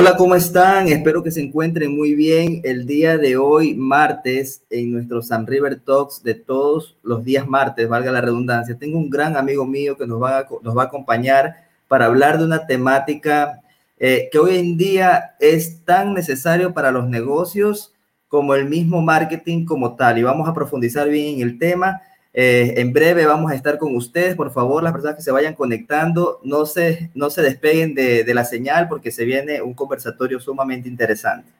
Hola, ¿cómo están? Espero que se encuentren muy bien el día de hoy, martes, en nuestro San River Talks de todos los días martes, valga la redundancia. Tengo un gran amigo mío que nos va a, nos va a acompañar para hablar de una temática eh, que hoy en día es tan necesario para los negocios como el mismo marketing como tal. Y vamos a profundizar bien en el tema. Eh, en breve vamos a estar con ustedes. Por favor, las personas que se vayan conectando, no se, no se despeguen de, de la señal porque se viene un conversatorio sumamente interesante.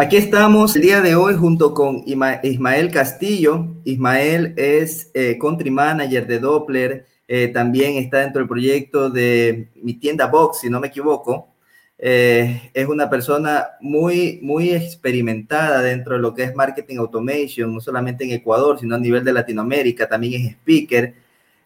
Aquí estamos el día de hoy junto con Ismael Castillo. Ismael es eh, country manager de Doppler, eh, también está dentro del proyecto de mi tienda Box, si no me equivoco. Eh, es una persona muy, muy experimentada dentro de lo que es marketing automation, no solamente en Ecuador, sino a nivel de Latinoamérica, también es speaker.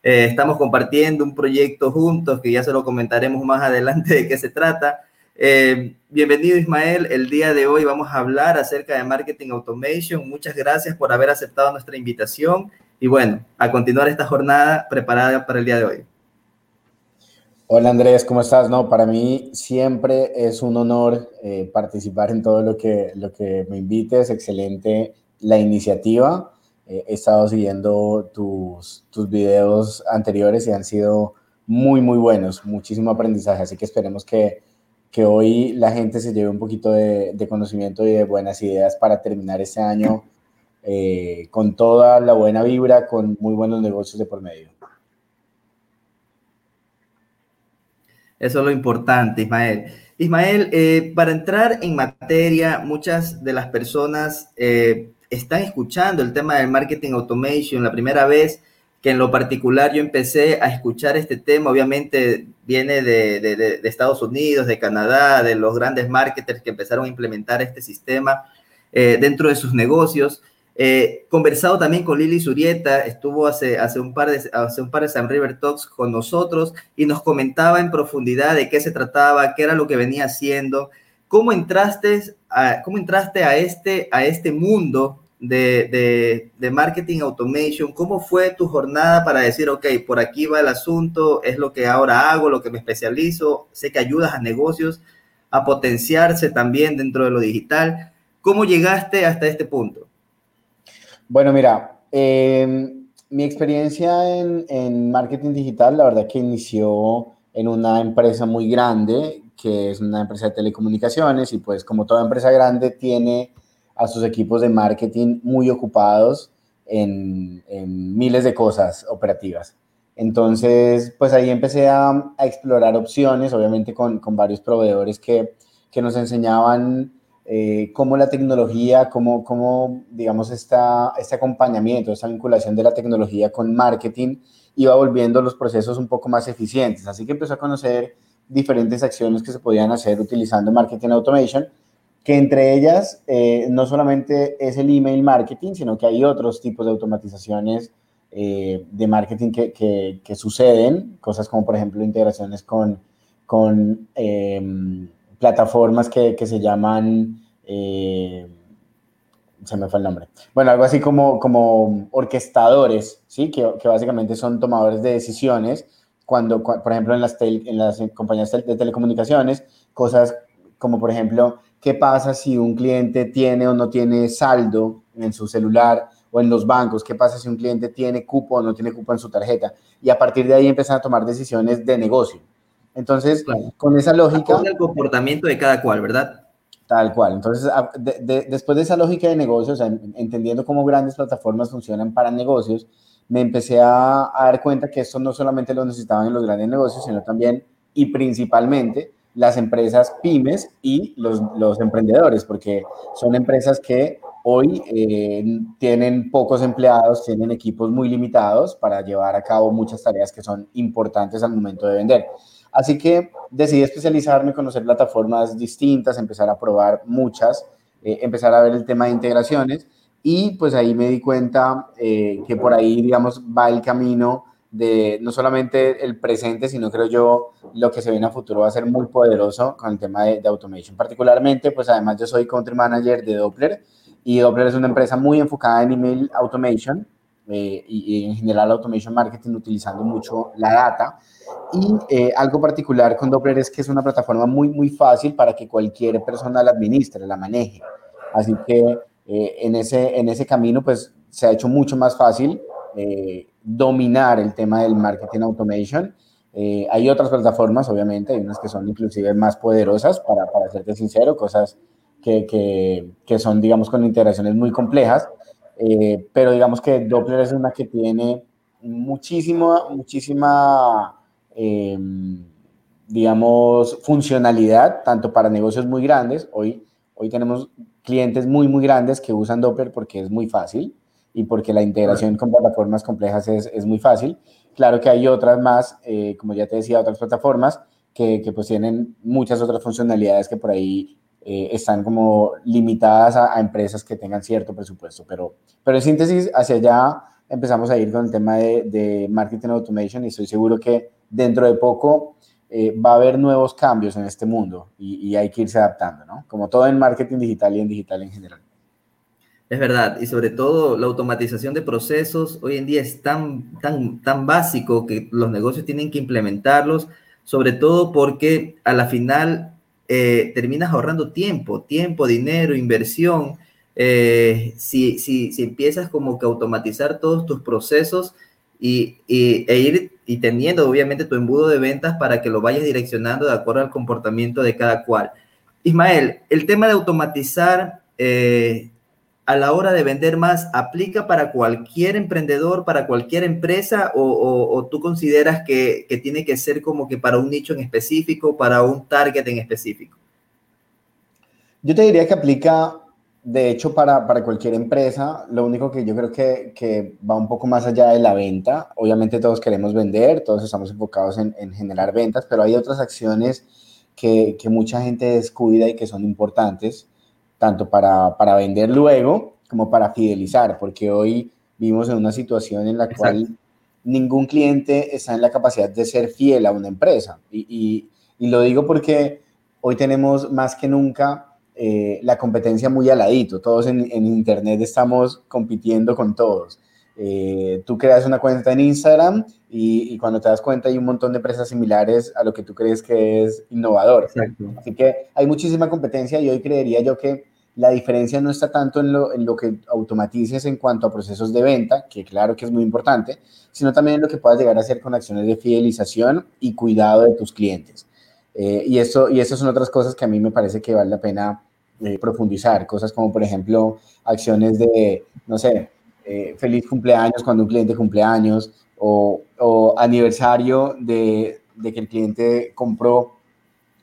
estamos compartiendo un proyecto juntos que ya se lo comentaremos más adelante de qué se trata. Eh, bienvenido Ismael, el día de hoy vamos a hablar acerca de marketing automation. Muchas gracias por haber aceptado nuestra invitación y bueno, a continuar esta jornada preparada para el día de hoy. Hola Andrés, ¿cómo estás? No, para mí siempre es un honor eh, participar en todo lo que, lo que me invites. Excelente la iniciativa. Eh, he estado siguiendo tus, tus videos anteriores y han sido muy, muy buenos. Muchísimo aprendizaje, así que esperemos que que hoy la gente se lleve un poquito de, conocimiento y de buenas ideas para terminar este año eh, con toda la buena vibra, con muy buenos negocios de por medio. Eso es lo importante, Ismael. Ismael, eh, para entrar en materia, muchas de las personas eh, están escuchando el tema del marketing automation la primera vez que en lo particular yo empecé a escuchar este tema, obviamente viene de, Estados Unidos, de Canadá, de los grandes marketers que empezaron a implementar este sistema eh, dentro de sus negocios. Eh, conversado también con Lili Surieta, estuvo hace, hace, un par de, hace un par de San River Talks con nosotros y nos comentaba en profundidad de qué se trataba, qué era lo que venía haciendo. ¿Cómo entraste a, cómo entraste a, este, a este mundo de, marketing automation, ¿cómo fue tu jornada para decir, ok, por aquí va el asunto, es lo que ahora hago, lo que me especializo, sé que ayudas a negocios a potenciarse también dentro de lo digital? ¿Cómo llegaste hasta este punto? Bueno, mira, em, mi experiencia en, en marketing digital, la verdad que inició en una empresa muy grande, que es una empresa de telecomunicaciones, y pues como toda empresa grande tiene a sus equipos de marketing muy ocupados en, miles de cosas operativas. Entonces, pues ahí empecé a, explorar opciones, obviamente con, varios proveedores que, nos enseñaban eh, cómo la tecnología, cómo, cómo digamos, esta, este acompañamiento, esta vinculación de la tecnología con marketing iba volviendo los procesos un poco más eficientes. Así que empecé a conocer diferentes acciones que se podían hacer utilizando marketing automation que entre ellas eh, no solamente es el email marketing, sino que hay otros tipos de automatizaciones eh, de marketing que, que, suceden, cosas como por ejemplo integraciones con, con em, plataformas que, que, se llaman, eh, se me fue el nombre, bueno, algo así como, como orquestadores, ¿sí? que, que básicamente son tomadores de decisiones cuando, por ejemplo, en las, en las compañías de telecomunicaciones, cosas como por ejemplo qué pasa si un cliente tiene o no tiene saldo en su celular o en los bancos, qué pasa si un cliente tiene cupo o no tiene cupo en su tarjeta. Y a partir de ahí empiezan a tomar decisiones de negocio. Entonces, con esa lógica... Con el comportamiento de cada cual, ¿verdad? Tal cual. Entonces, después de esa lógica de negocios, entendiendo cómo grandes plataformas funcionan para negocios, me empecé a, a dar cuenta que esto no solamente lo necesitaban en los grandes negocios, sino también y principalmente las empresas pymes y los, emprendedores, porque son empresas que hoy eh, tienen pocos empleados, tienen equipos muy limitados para llevar a cabo muchas tareas que son importantes al momento de vender. Así que decidí especializarme, conocer plataformas distintas, empezar a probar muchas, eh, empezar a ver el tema de integraciones y pues ahí me di cuenta eh, que por ahí, digamos, va el camino de no solamente el presente, sino creo yo lo que se viene a futuro va a ser muy poderoso con el tema de, de automation. Particularmente, pues además yo soy country manager de Doppler y Doppler es una empresa muy enfocada en email automation eh, y, en general automation marketing utilizando mucho la data. Y eh, algo particular con Doppler es que es una plataforma muy, muy fácil para que cualquier persona la administre, la maneje. Así que eh, en, ese, en ese camino, pues se ha hecho mucho más fácil dominar el tema del marketing automation. Eh, hay otras plataformas, obviamente, hay unas que son inclusive más poderosas, para, para serte sincero, cosas que, que, que son, digamos, con integraciones muy complejas, eh, pero digamos que Doppler es una que tiene muchísima, muchísima, eh, digamos, funcionalidad, tanto para negocios muy grandes, hoy, hoy tenemos clientes muy, muy grandes que usan Doppler porque es muy fácil, y porque la integración con plataformas complejas es, es muy fácil. Claro que hay otras más, eh, como ya te decía, otras plataformas que, que, pues tienen muchas otras funcionalidades que por ahí eh, están como limitadas a, empresas que tengan cierto presupuesto. Pero, pero en síntesis, hacia allá empezamos a ir con el tema de, de marketing automation y estoy seguro que dentro de poco eh, va a haber nuevos cambios en este mundo y, y hay que irse adaptando, ¿no? Como todo en marketing digital y en digital en general. Es verdad, y sobre todo la automatización de procesos hoy en día es tan, tan, tan básico que los negocios tienen que implementarlos, sobre todo porque a la final eh, terminas ahorrando tiempo, tiempo, dinero, inversión. Eh, si, si, si, empiezas como que automatizar todos tus procesos y, y, e ir y teniendo obviamente tu embudo de ventas para que lo vayas direccionando de acuerdo al comportamiento de cada cual. Ismael, el tema de automatizar eh, a la hora de vender más aplica para cualquier emprendedor, para cualquier empresa o, tú consideras que, tiene que ser como que para un nicho en específico, para un target en específico? Yo te diría que aplica, de hecho, para, cualquier empresa. Lo único que yo creo que, va un poco más allá de la venta. Obviamente todos queremos vender, todos estamos enfocados en, generar ventas, pero hay otras acciones que, que mucha gente descuida y que son importantes tanto para, para vender luego como para fidelizar, porque hoy vivimos en una situación en la cual ningún cliente está en la capacidad de ser fiel a una empresa. Y, y, lo digo porque hoy tenemos más que nunca eh, la competencia muy aladito. Todos en, en Internet estamos compitiendo con todos. Eh, tú creas una cuenta en Instagram y, y, cuando te das cuenta hay un montón de empresas similares a lo que tú crees que es innovador. Así que hay muchísima competencia y hoy creería yo que la diferencia no está tanto en lo, en lo, que automatices en cuanto a procesos de venta, que claro que es muy importante, sino también en lo que puedas llegar a hacer con acciones de fidelización y cuidado de tus clientes. Eh, y, eso, y esas son otras cosas que a mí me parece que vale la pena eh, profundizar, cosas como por ejemplo acciones de, no sé, eh, feliz cumpleaños cuando un cliente cumpleaños o, o aniversario de, que el cliente compró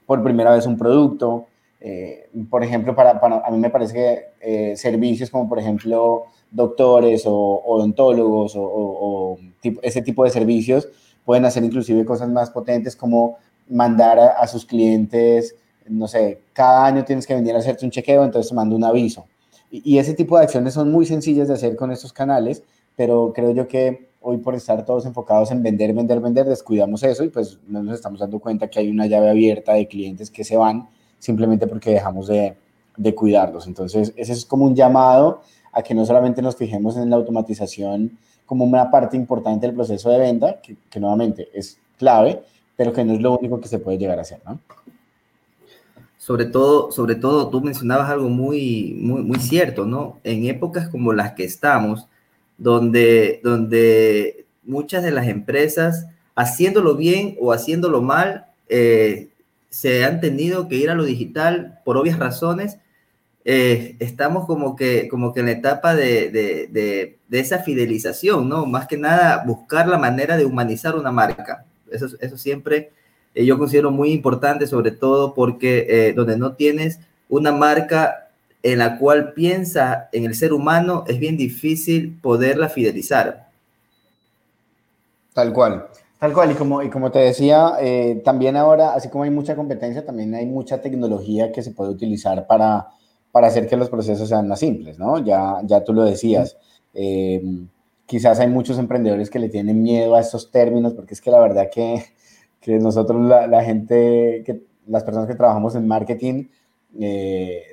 por primera vez un producto eh, por ejemplo, para, a mí me parece que eh, servicios como, por ejemplo, doctores o, odontólogos o, ese tipo de servicios pueden hacer inclusive cosas más potentes como mandar a, sus clientes, no sé, cada año tienes que venir a hacerte un chequeo, entonces te mando un aviso. Y, ese tipo de acciones son muy sencillas de hacer con estos canales, pero creo yo que hoy por estar todos enfocados en vender, vender, vender, descuidamos eso y pues no nos estamos dando cuenta que hay una llave abierta de clientes que se van simplemente porque dejamos de, de cuidarlos. Entonces, ese es como un llamado a que no solamente nos fijemos en la automatización como una parte importante del proceso de venta, que, que, nuevamente es clave, pero que no es lo único que se puede llegar a hacer, ¿no? Sobre todo, sobre todo, tú mencionabas algo muy, muy, muy cierto, ¿no? En épocas como las que estamos, donde, donde muchas de las empresas, haciéndolo bien o haciéndolo mal, eh, se han tenido que ir a lo digital por obvias razones. Eh, estamos como que, como que en la etapa de, de, de, esa fidelización, ¿no? Más que nada buscar la manera de humanizar una marca. Eso, eso siempre eh, yo considero muy importante, sobre todo porque eh, donde no tienes una marca en la cual piensa en el ser humano, es bien difícil poderla fidelizar. Tal cual. Tal cual, y como, y como te decía, eh, también ahora, así como hay mucha competencia, también hay mucha tecnología que se puede utilizar para, para hacer que los procesos sean más simples, ¿no? Ya, ya tú lo decías. Eh, quizás hay muchos emprendedores que le tienen miedo a estos términos, porque es que la verdad que, que nosotros, la, la, gente, que, las personas que trabajamos en marketing, eh,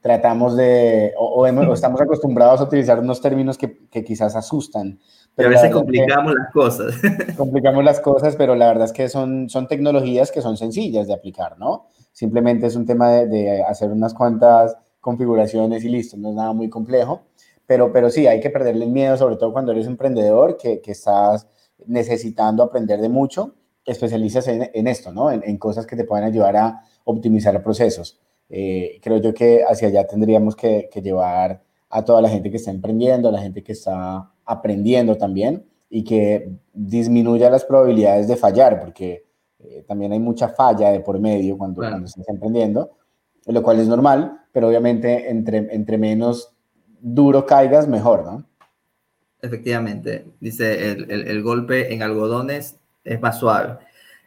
tratamos de, o, estamos acostumbrados a utilizar unos términos que, que quizás asustan. Pero a veces complicamos las cosas. Complicamos las cosas, pero la verdad es que son, son tecnologías que son sencillas de aplicar, ¿no? Simplemente es un tema de, hacer unas cuantas configuraciones y listo, no es nada muy complejo. Pero, pero sí, hay que perderle el miedo, sobre todo cuando eres emprendedor, que, que estás necesitando aprender de mucho, especializas en, en esto, ¿no? En, en, cosas que te pueden ayudar a optimizar procesos. Eh, creo yo que hacia allá tendríamos que, que llevar a toda la gente que está emprendiendo, a la gente que está aprendiendo también y que disminuya las probabilidades de fallar, porque eh, también hay mucha falla de por medio cuando, cuando estás emprendiendo, lo cual es normal, pero obviamente entre, entre menos duro caigas, mejor, ¿no? Efectivamente, dice el, el, el golpe en algodones es más suave.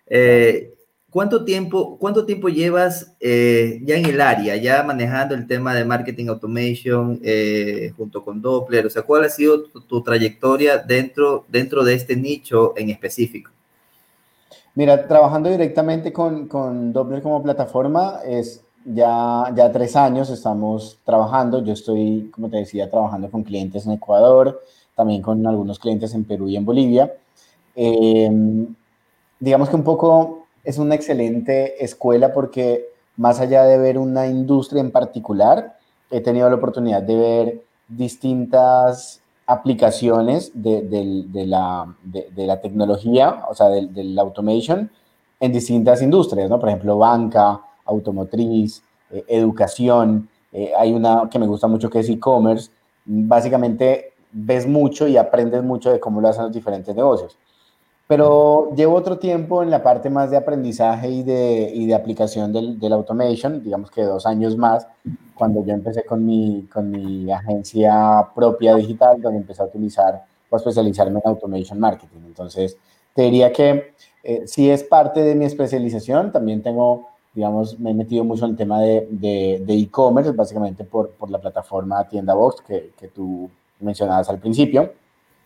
Eh, ¿Cuánto tiempo, cuánto tiempo llevas eh, ya en el área, ya manejando el tema de marketing automation eh, junto con Doppler? O sea, ¿cuál ha sido tu, tu, trayectoria dentro, dentro de este nicho en específico? Mira, trabajando directamente con, con Doppler como plataforma, es ya, ya tres años estamos trabajando. Yo estoy, como te decía, trabajando con clientes en Ecuador, también con algunos clientes en Perú y en Bolivia. Eh, digamos que un poco es una excelente escuela porque más allá de ver una industria en particular, he tenido la oportunidad de ver distintas aplicaciones de la, tecnología, o sea, del automation, en distintas industrias, ¿no? Por ejemplo, banca, automotriz, eh, educación. Eh, hay una que me gusta mucho que es e-commerce. Básicamente ves mucho y aprendes mucho de cómo lo hacen los diferentes negocios. Pero llevo otro tiempo en la parte más de aprendizaje y de, y de aplicación del, del, automation, digamos que dos años más, cuando yo empecé con mi, con mi agencia propia digital, donde empecé a utilizar o a especializarme en automation marketing. Entonces, te diría que eh, sí es parte de mi especialización, también tengo, digamos, me he metido mucho en el tema de e-commerce, básicamente por, por la plataforma Tienda Box que, que tú mencionabas al principio.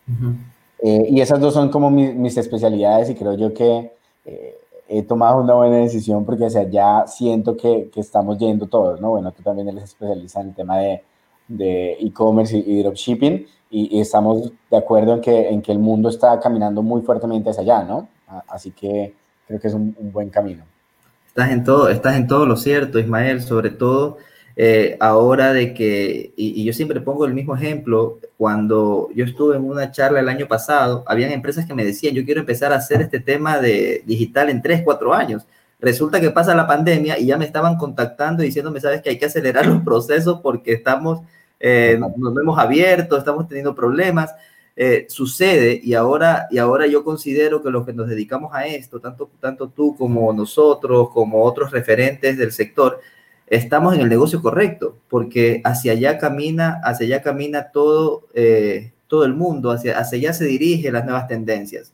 Uh -huh. Eh, y esas dos son como mi, mis especialidades y creo yo que eh, he tomado una buena decisión porque hacia allá siento que, que, estamos yendo todos, ¿no? Bueno, tú también eres especialista en el tema de e-commerce y, dropshipping y, y, estamos de acuerdo en que, en que el mundo está caminando muy fuertemente hacia allá, ¿no? Así que creo que es un, un buen camino. Estás en, todo, estás en todo lo cierto, Ismael, sobre todo eh, ahora de que, y, y, yo siempre pongo el mismo ejemplo, cuando yo estuve en una charla el año pasado, habían empresas que me decían, yo quiero empezar a hacer este tema de digital en 3, 4 años. Resulta que pasa la pandemia y ya me estaban contactando y diciéndome, sabes que hay que acelerar los procesos porque estamos, eh, nos hemos abierto, estamos teniendo problemas. Eh, sucede y ahora, y ahora yo considero que los que nos dedicamos a esto, tanto, tanto tú como nosotros, como otros referentes del sector, estamos en el negocio correcto, porque hacia allá camina, hacia allá camina todo, eh, todo el mundo, hacia, hacia allá se dirigen las nuevas tendencias.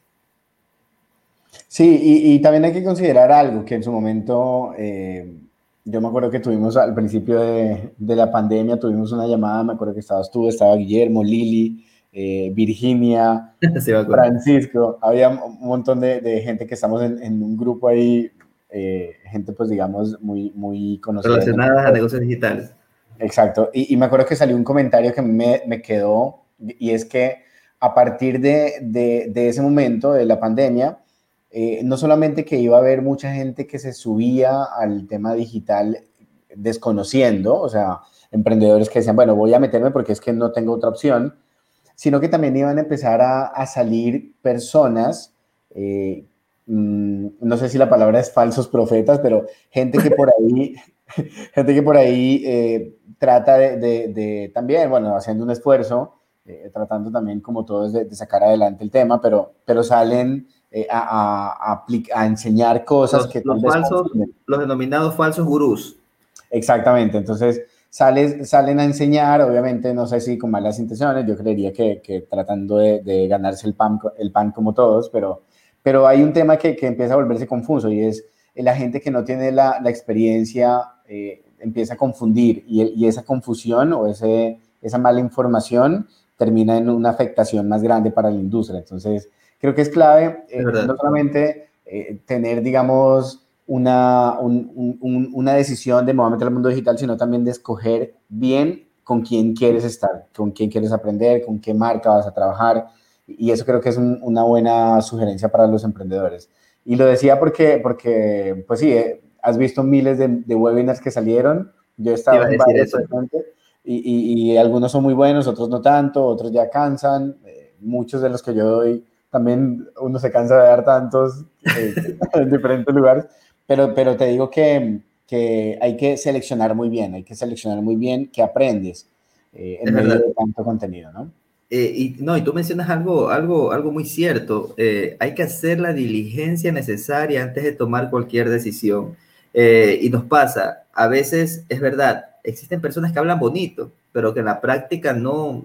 Sí, y, y, también hay que considerar algo que en su momento, eh, yo me acuerdo que tuvimos al principio de, de, la pandemia, tuvimos una llamada, me acuerdo que estabas tú, estaba Guillermo, Lili, eh, Virginia, Francisco, había un montón de, de gente que estamos en, en, un grupo ahí eh, gente, pues digamos, muy, muy conocida. Relacionadas a negocios digitales. Exacto. Y, y, me acuerdo que salió un comentario que me, me quedó y es que a partir de, de, de ese momento, de la pandemia, eh, no solamente que iba a haber mucha gente que se subía al tema digital desconociendo, o sea, emprendedores que decían, bueno, voy a meterme porque es que no tengo otra opción, sino que también iban a empezar a, a salir personas eh, Mm, no sé si la palabra es falsos profetas, pero gente que por ahí, gente que por ahí eh, trata de, de, de, también, bueno, haciendo un esfuerzo, eh, tratando también como todos de, de, sacar adelante el tema, pero, pero salen eh, a, a, a, enseñar cosas los, que... Los, falsos, los denominados falsos gurús. Exactamente, entonces sales, salen a enseñar, obviamente no sé si con malas intenciones, yo creería que, que tratando de, de, ganarse el pan, el pan como todos, pero, pero hay un tema que, que empieza a volverse confuso y es la gente que no tiene la, la experiencia eh, empieza a confundir y, y, esa confusión o ese, esa mala información termina en una afectación más grande para la industria. Entonces, creo que es clave eh, no solamente eh, tener, digamos, una, un, un, una decisión de movimiento al mundo digital, sino también de escoger bien con quién quieres estar, con quién quieres aprender, con qué marca vas a trabajar. Y eso creo que es un, una buena sugerencia para los emprendedores. Y lo decía porque, porque pues sí, eh, has visto miles de, de, webinars que salieron. Yo estaba en varios y, y, y, algunos son muy buenos, otros no tanto, otros ya cansan. Eh, muchos de los que yo doy, también uno se cansa de dar tantos eh, en diferentes lugares, pero, pero te digo que, que, hay que seleccionar muy bien, hay que seleccionar muy bien qué aprendes eh, en medio de tanto contenido, ¿no? Eh, y, no, y tú mencionas algo, algo, algo muy cierto. Eh, hay que hacer la diligencia necesaria antes de tomar cualquier decisión. Eh, y nos pasa, a veces es verdad, existen personas que hablan bonito, pero que en la práctica no,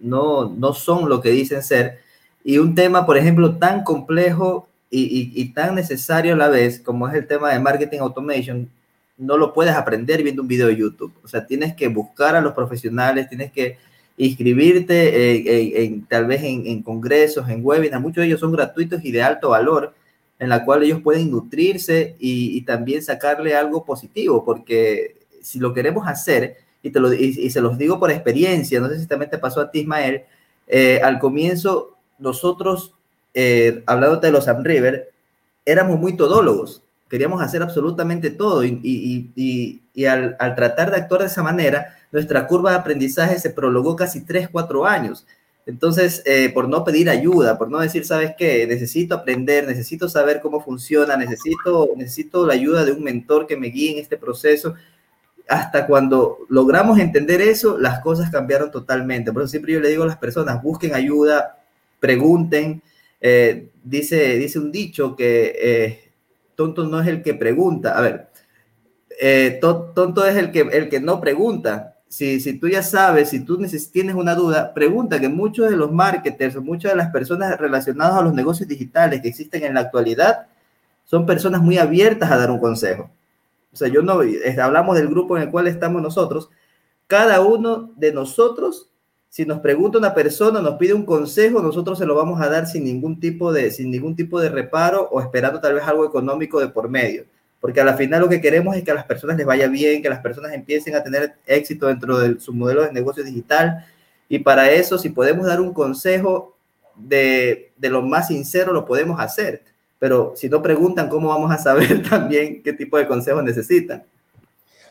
no, no son lo que dicen ser. Y un tema, por ejemplo, tan complejo y, y, y tan necesario a la vez como es el tema de marketing automation, no lo puedes aprender viendo un video de YouTube. O sea, tienes que buscar a los profesionales, tienes que inscribirte en, tal vez en, en, congresos, en webinars, muchos de ellos son gratuitos y de alto valor, en la cual ellos pueden nutrirse y, también sacarle algo positivo, porque si lo queremos hacer, y, te lo, y, se los digo por experiencia, no sé si también te pasó a ti, Ismael, eh, al comienzo nosotros, eh, hablando de los Sam River, éramos muy todólogos, queríamos hacer absolutamente todo y, y al, al, tratar de actuar de esa manera, nuestra curva de aprendizaje se prolongó casi 3, 4 años. Entonces, eh, por no pedir ayuda, por no decir, ¿sabes qué? Necesito aprender, necesito saber cómo funciona, necesito, necesito la ayuda de un mentor que me guíe en este proceso. Hasta cuando logramos entender eso, las cosas cambiaron totalmente. Por eso siempre yo le digo a las personas, busquen ayuda, pregunten. Eh, dice, dice un dicho que eh, tonto no es el que pregunta. A ver, eh, tonto es el que, el que no pregunta. Si, si tú ya sabes, si tú tienes una duda, pregunta que muchos de los marketers, muchas de las personas relacionadas a los negocios digitales que existen en la actualidad, son personas muy abiertas a dar un consejo. O sea, yo no, hablamos del grupo en el cual estamos nosotros, cada uno de nosotros si nos pregunta una persona, nos pide un consejo, nosotros se lo vamos a dar sin ningún tipo de, sin ningún tipo de reparo o esperando tal vez algo económico de por medio. Porque a la final lo que queremos es que a las personas les vaya bien, que las personas empiecen a tener éxito dentro de su modelo de negocio digital. Y para eso, si podemos dar un consejo de, de lo más sincero, lo podemos hacer. Pero si no preguntan, ¿cómo vamos a saber también qué tipo de consejos necesitan?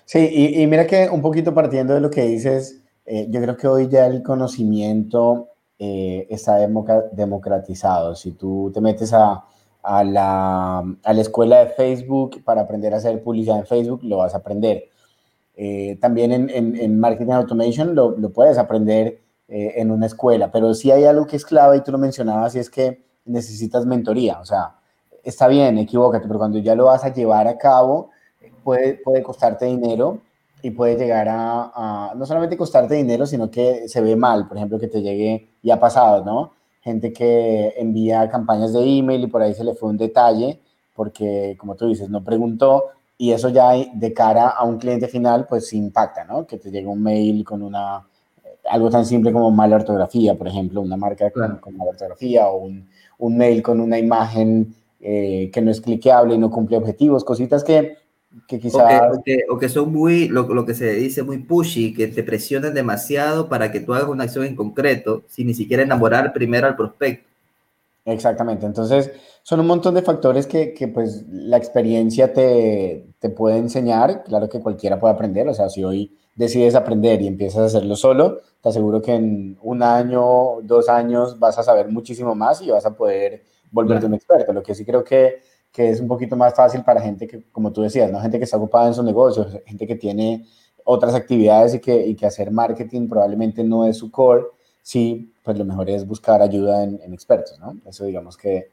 Sí, y, mira que un poquito partiendo de lo que dices, eh, yo creo que hoy ya el conocimiento eh, está democratizado. Si tú te metes a, a, la, a, la, escuela de Facebook para aprender a hacer publicidad en Facebook, lo vas a aprender. Eh, también en, en, Marketing Automation lo, lo puedes aprender eh, en una escuela, pero sí hay algo que es clave y tú lo mencionabas y es que necesitas mentoría. O sea, está bien, equivócate, pero cuando ya lo vas a llevar a cabo, puede, puede costarte dinero y puede llegar a, a, no solamente costarte dinero, sino que se ve mal, por ejemplo, que te llegue, y ha pasado, ¿no? Gente que envía campañas de email y por ahí se le fue un detalle, porque como tú dices, no preguntó, y eso ya de cara a un cliente final, pues impacta, ¿no? Que te llegue un mail con una, algo tan simple como mala ortografía, por ejemplo, una marca con, con mala ortografía, o un, un mail con una imagen eh, que no es cliqueable y no cumple objetivos, cositas que que quizás... O, que, o que, son muy, lo, lo, que se dice, muy pushy, que te presionan demasiado para que tú hagas una acción en concreto, sin ni siquiera enamorar primero al prospecto. Exactamente, entonces son un montón de factores que, que pues la experiencia te, te, puede enseñar, claro que cualquiera puede aprender, o sea, si hoy decides aprender y empiezas a hacerlo solo, te aseguro que en un año, dos años vas a saber muchísimo más y vas a poder volverte claro. un experto, lo que sí creo que que es un poquito más fácil para gente que, como tú decías, ¿no? gente que está ocupada en sus negocios, gente que tiene otras actividades y que, y que hacer marketing probablemente no es su core, sí, pues lo mejor es buscar ayuda en, expertos, ¿no? Eso digamos que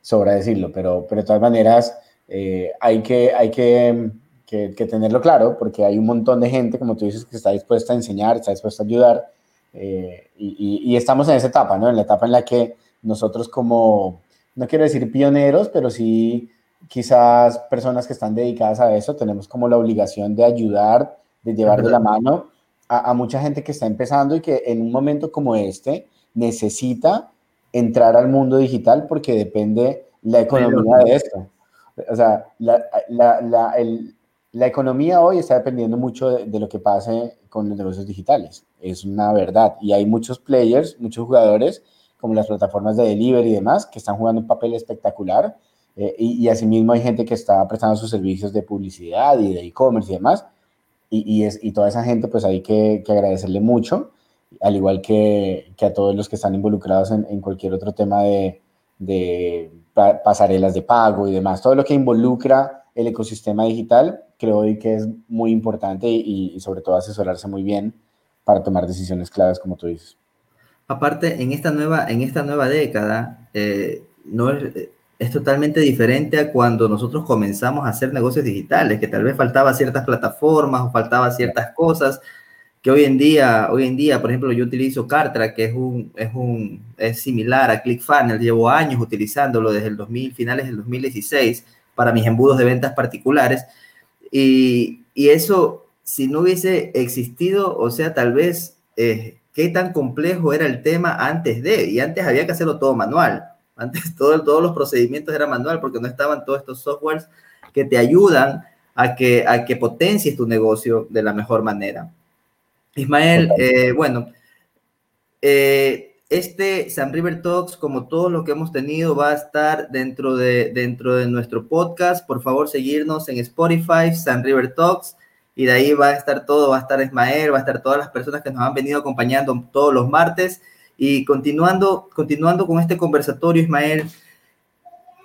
sobra decirlo, pero, pero de todas maneras eh, hay, que, hay que, que, tenerlo claro, porque hay un montón de gente, como tú dices, que está dispuesta a enseñar, está dispuesta a ayudar, eh, y, y, estamos en esa etapa, ¿no? En la etapa en la que nosotros como, no quiero decir pioneros, pero sí quizás personas que están dedicadas a eso, tenemos como la obligación de ayudar, de llevar de la mano a, a mucha gente que está empezando y que en un momento como este necesita entrar al mundo digital porque depende la economía de esto. O sea, la, la, la, el, la economía hoy está dependiendo mucho de, lo que pase con los negocios digitales. Es una verdad. Y hay muchos players, muchos jugadores, como las plataformas de delivery y demás, que están jugando un papel espectacular. Eh, y, y, asimismo hay gente que está prestando sus servicios de publicidad y de e-commerce y demás. Y, y, es, y toda esa gente, pues hay que, que agradecerle mucho, al igual que, que, a todos los que están involucrados en, en cualquier otro tema de, de pasarelas de pago y demás. Todo lo que involucra el ecosistema digital, creo que es muy importante y, sobre todo asesorarse muy bien para tomar decisiones claves, como tú dices. Aparte, en esta nueva, en esta nueva década, eh, no es, es, totalmente diferente a cuando nosotros comenzamos a hacer negocios digitales, que tal vez faltaba ciertas plataformas o faltaba ciertas cosas que hoy en día, hoy en día, por ejemplo, yo utilizo Cartra, que es un, es un, es similar a ClickFunnels, llevo años utilizándolo desde el 2000, finales del 2016, para mis embudos de ventas particulares, y, y eso, si no hubiese existido, o sea, tal vez, eh, qué tan complejo era el tema antes de, y antes había que hacerlo todo manual, antes todo, todos los procedimientos eran manual, porque no estaban todos estos softwares que te ayudan a que, a que potencies tu negocio de la mejor manera. Ismael, eh, bueno, eh, este San River Talks, como todo lo que hemos tenido, va a estar dentro de, dentro de nuestro podcast. Por favor, seguirnos en Spotify, San River Talks, y de ahí va a estar todo, va a estar Ismael, va a estar todas las personas que nos han venido acompañando todos los martes. Y continuando, continuando con este conversatorio, Ismael,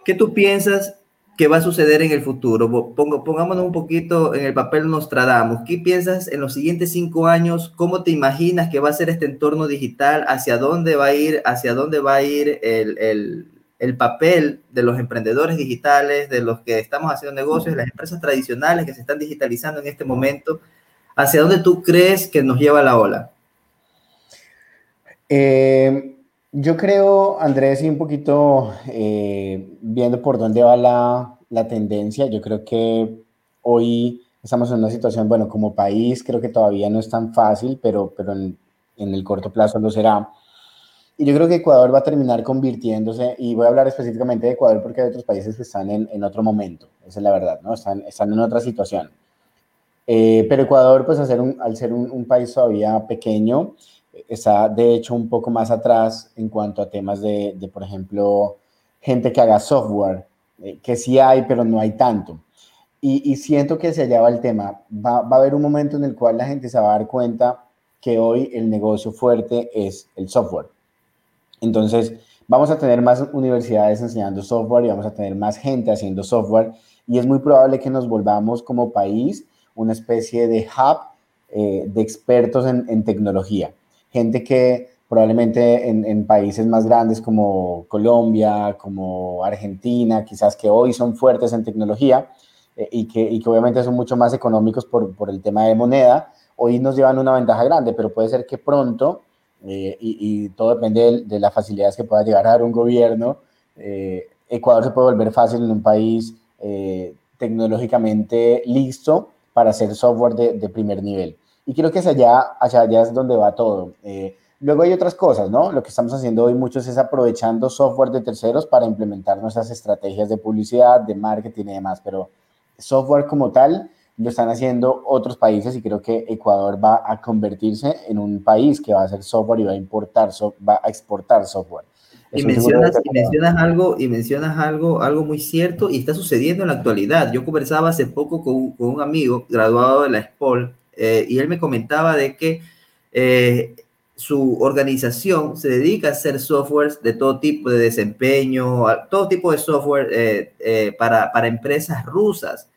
¿qué tú piensas qué va a suceder en el futuro. Pongámonos un poquito en el papel Nostradamus. ¿Qué piensas en los siguientes cinco años? ¿Cómo te imaginas que va a ser este entorno digital? ¿Hacia dónde va a ir, hacia dónde va a ir el, el papel de los emprendedores digitales, de los que estamos haciendo negocios, de las empresas tradicionales que se están digitalizando en este momento? ¿Hacia dónde tú crees que nos lleva la ola? Eh, yo creo, Andrés, y un poquito eh, viendo por dónde va la, la, tendencia, yo creo que hoy estamos en una situación, bueno, como país creo que todavía no es tan fácil, pero, pero en, en el corto plazo lo será. Y yo creo que Ecuador va a terminar convirtiéndose, y voy a hablar específicamente de Ecuador porque hay otros países que están en, en otro momento, esa es la verdad, ¿no? Están, están en otra situación. Eh, pero Ecuador, pues al ser un, al ser un, un país todavía pequeño, está de hecho un poco más atrás en cuanto a temas de, de por ejemplo, gente que haga software, eh, que sí hay, pero no hay tanto. Y, y siento que se allá va el tema. Va, va, a haber un momento en el cual la gente se va a dar cuenta que hoy el negocio fuerte es el software. Entonces, vamos a tener más universidades enseñando software y vamos a tener más gente haciendo software. Y es muy probable que nos volvamos como país una especie de hub eh, de expertos en, tecnología gente que probablemente en, países más grandes como Colombia, como Argentina, quizás que hoy son fuertes en tecnología eh, y, que, y, que, obviamente son mucho más económicos por, por, el tema de moneda, hoy nos llevan una ventaja grande, pero puede ser que pronto, eh, y, y, todo depende de, de, las facilidades que pueda llegar a dar un gobierno, eh, Ecuador se puede volver fácil en un país eh, tecnológicamente listo para hacer software de, de primer nivel. Y creo que hacia allá, hacia allá es donde va todo. Eh, luego hay otras cosas, ¿no? Lo que estamos haciendo hoy muchos es aprovechando software de terceros para implementar nuestras estrategias de publicidad, de marketing y demás, pero software como tal lo están haciendo otros países y creo que Ecuador va a convertirse en un país que va a hacer software y va a importar, va a exportar software. Y mencionas, y mencionas, algo, y mencionas algo, algo muy cierto y está sucediendo en la actualidad. Yo conversaba hace poco con, con un amigo graduado de la SPOL eh, y él me comentaba de que eh, su organización se dedica a hacer softwares de todo tipo de desempeño, todo tipo de software eh, para, para, empresas rusas.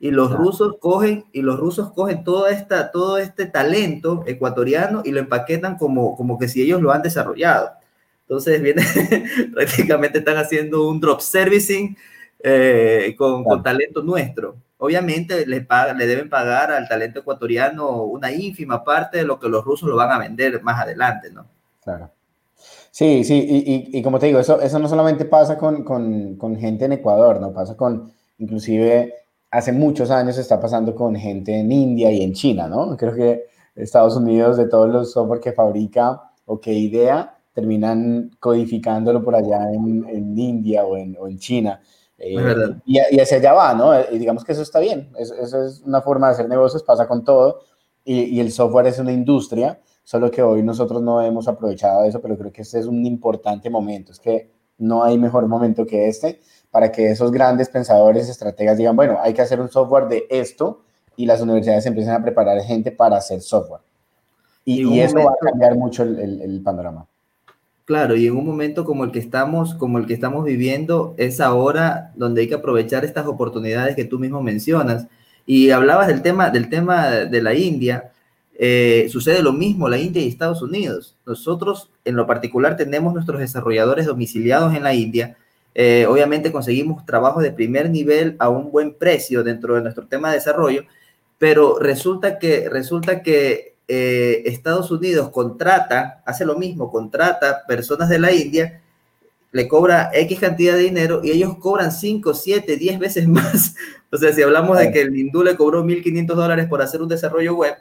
Y los rusos cogen, y los rusos cogen toda esta, todo este talento ecuatoriano y lo empaquetan como, como que si ellos lo han desarrollado. Entonces, viene, prácticamente están haciendo un drop servicing con, con talento nuestro. obviamente le, le deben pagar al talento ecuatoriano una ínfima parte de lo que los rusos lo van a vender más adelante, ¿no? Claro. Sí, sí, y, y, como te digo, eso, eso no solamente pasa con, con, con, gente en Ecuador, ¿no? Pasa con, inclusive, hace muchos años está pasando con gente en India y en China, ¿no? Creo que Estados Unidos, de todos los software que fabrica o que idea, terminan codificándolo por allá en, en India o en, o en China. Eh, y, y, hacia allá va, ¿no? Y digamos que eso está bien, eso, eso, es una forma de hacer negocios, pasa con todo, y, y, el software es una industria, solo que hoy nosotros no hemos aprovechado eso, pero creo que este es un importante momento, es que no hay mejor momento que este para que esos grandes pensadores, estrategas digan, bueno, hay que hacer un software de esto, y las universidades empiezan a preparar gente para hacer software. Y, y eso va a cambiar mucho el, el, el panorama. Claro, y en un momento como el que estamos, como el que estamos viviendo, es ahora donde hay que aprovechar estas oportunidades que tú mismo mencionas. Y hablabas del tema, del tema de la India. Eh, sucede lo mismo la India y Estados Unidos. Nosotros, en lo particular, tenemos nuestros desarrolladores domiciliados en la India. Eh, obviamente conseguimos trabajo de primer nivel a un buen precio dentro de nuestro tema de desarrollo, pero resulta que, resulta que eh, Estados Unidos contrata, hace lo mismo, contrata personas de la India, le cobra X cantidad de dinero y ellos cobran 5, 7, 10 veces más. o sea, si hablamos de que el hindú le cobró 1.500 dólares por hacer un desarrollo web,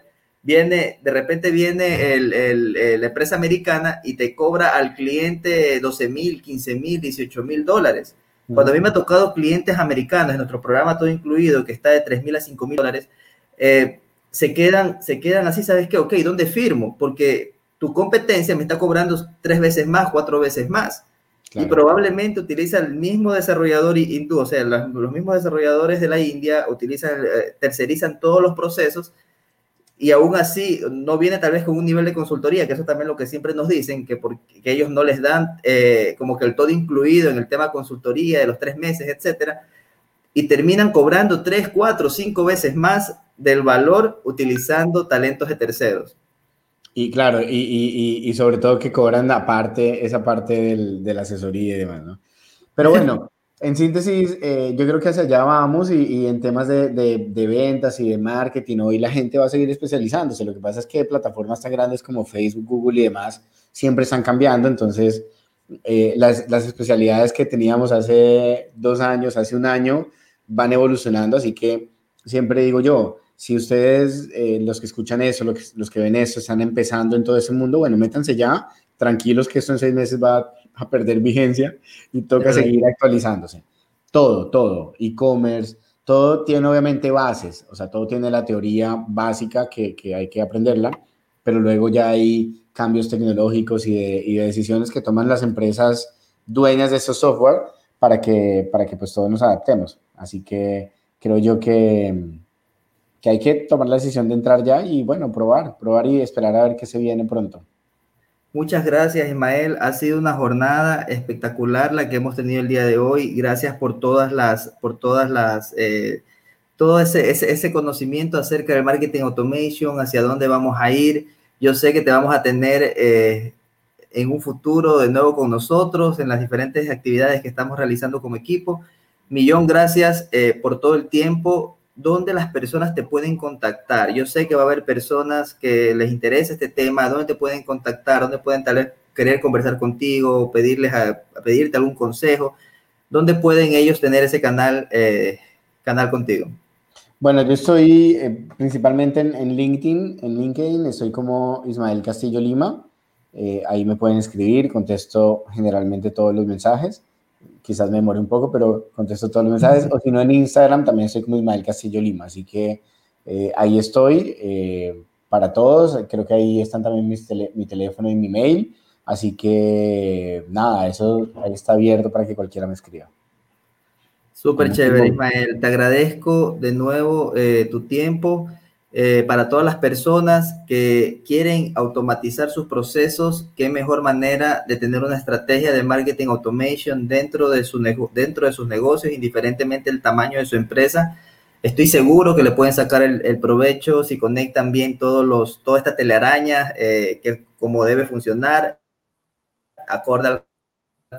viene, de repente viene el, el, la empresa americana y te cobra al cliente 12 mil, 15 mil, 18 mil dólares. Cuando a mí me ha tocado clientes americanos en nuestro programa todo incluido, que está de 3 mil a 5 mil dólares, eh, se quedan, se quedan así, ¿sabes qué? Ok, ¿dónde firmo? Porque tu competencia me está cobrando tres veces más, cuatro veces más. Claro. Y probablemente utiliza el mismo desarrollador hindú, o sea, los, los mismos desarrolladores de la India utilizan, eh, tercerizan todos los procesos y aún así no viene tal vez con un nivel de consultoría, que eso también es lo que siempre nos dicen, que, porque, que ellos no les dan eh, como que el todo incluido en el tema consultoría de los tres meses, etcétera, y terminan cobrando tres, cuatro, cinco veces más del valor utilizando talentos de terceros. Y claro, y, y, y sobre todo que cobran aparte, esa parte del, de la asesoría y demás, ¿no? Pero bueno, en síntesis, eh, yo creo que hacia allá vamos y, en temas de, ventas y de marketing, hoy la gente va a seguir especializándose. Lo que pasa es que plataformas tan grandes como Facebook, Google y demás siempre están cambiando, entonces eh, las, las especialidades que teníamos hace dos años, hace un año, van evolucionando, así que siempre digo yo, si ustedes, eh, los que escuchan eso, los que, los que ven eso, están empezando en todo ese mundo, bueno, métanse ya, tranquilos que esto en seis meses va a perder vigencia y toca seguir actualizándose. Todo, todo, e-commerce, todo tiene obviamente bases, o sea, todo tiene la teoría básica que, que hay que aprenderla, pero luego ya hay cambios tecnológicos y de, y de, decisiones que toman las empresas dueñas de esos software para que, para que pues todos nos adaptemos. Así que creo yo que, que hay que tomar la decisión de entrar ya y bueno, probar, probar y esperar a ver qué se viene pronto. Muchas gracias, Ismael. Ha sido una jornada espectacular la que hemos tenido el día de hoy. Gracias por todas las, por todas las, eh, todo ese, ese, ese, conocimiento acerca del marketing automation, hacia dónde vamos a ir. Yo sé que te vamos a tener eh, en un futuro de nuevo con nosotros en las diferentes actividades que estamos realizando como equipo. Millón gracias eh, por todo el tiempo dónde las personas te pueden contactar. Yo sé que va a haber personas que les interesa este tema, dónde te pueden contactar, dónde pueden tal vez querer conversar contigo, pedirles pedirte algún consejo, dónde pueden ellos tener ese canal, eh, canal contigo. Bueno, yo estoy eh, principalmente en, en, LinkedIn, en LinkedIn estoy como Ismael Castillo Lima, eh, ahí me pueden escribir, contesto generalmente todos los mensajes quizás me demore un poco, pero contesto todos los mensajes, o si no en Instagram también estoy como Ismael Castillo Lima, así que eh, ahí estoy eh, para todos, creo que ahí están también mis tele, mi teléfono y mi mail, así que nada, eso ahí está abierto para que cualquiera me escriba. Súper chévere, Ismael, te agradezco de nuevo eh, tu tiempo. Eh, para todas las personas que quieren automatizar sus procesos, qué mejor manera de tener una estrategia de marketing automation dentro de, su dentro de sus negocios, indiferentemente el tamaño de su empresa. Estoy seguro que le pueden sacar el, el provecho si conectan bien todos los, toda esta telaraña, eh, que como debe funcionar, acorde al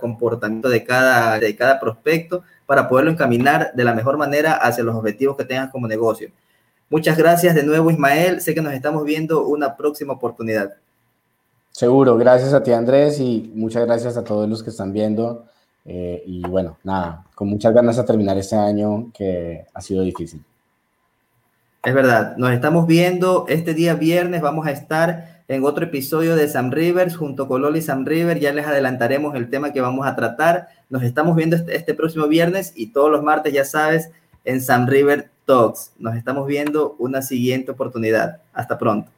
comportamiento de cada, de cada prospecto para poderlo encaminar de la mejor manera hacia los objetivos que tengas como negocio. Muchas gracias de nuevo, Ismael. Sé que nos estamos viendo una próxima oportunidad. Seguro, gracias a ti, Andrés, y muchas gracias a todos los que están viendo. Eh, y bueno, nada, con muchas ganas a terminar este año que ha sido difícil. Es verdad, nos estamos viendo este día viernes, vamos a estar en otro episodio de Sam Rivers junto con Loli Sam River, ya les adelantaremos el tema que vamos a tratar. Nos estamos viendo este, este próximo viernes y todos los martes, ya sabes, en Sam River Talks. Nos estamos viendo una siguiente oportunidad. Hasta pronto.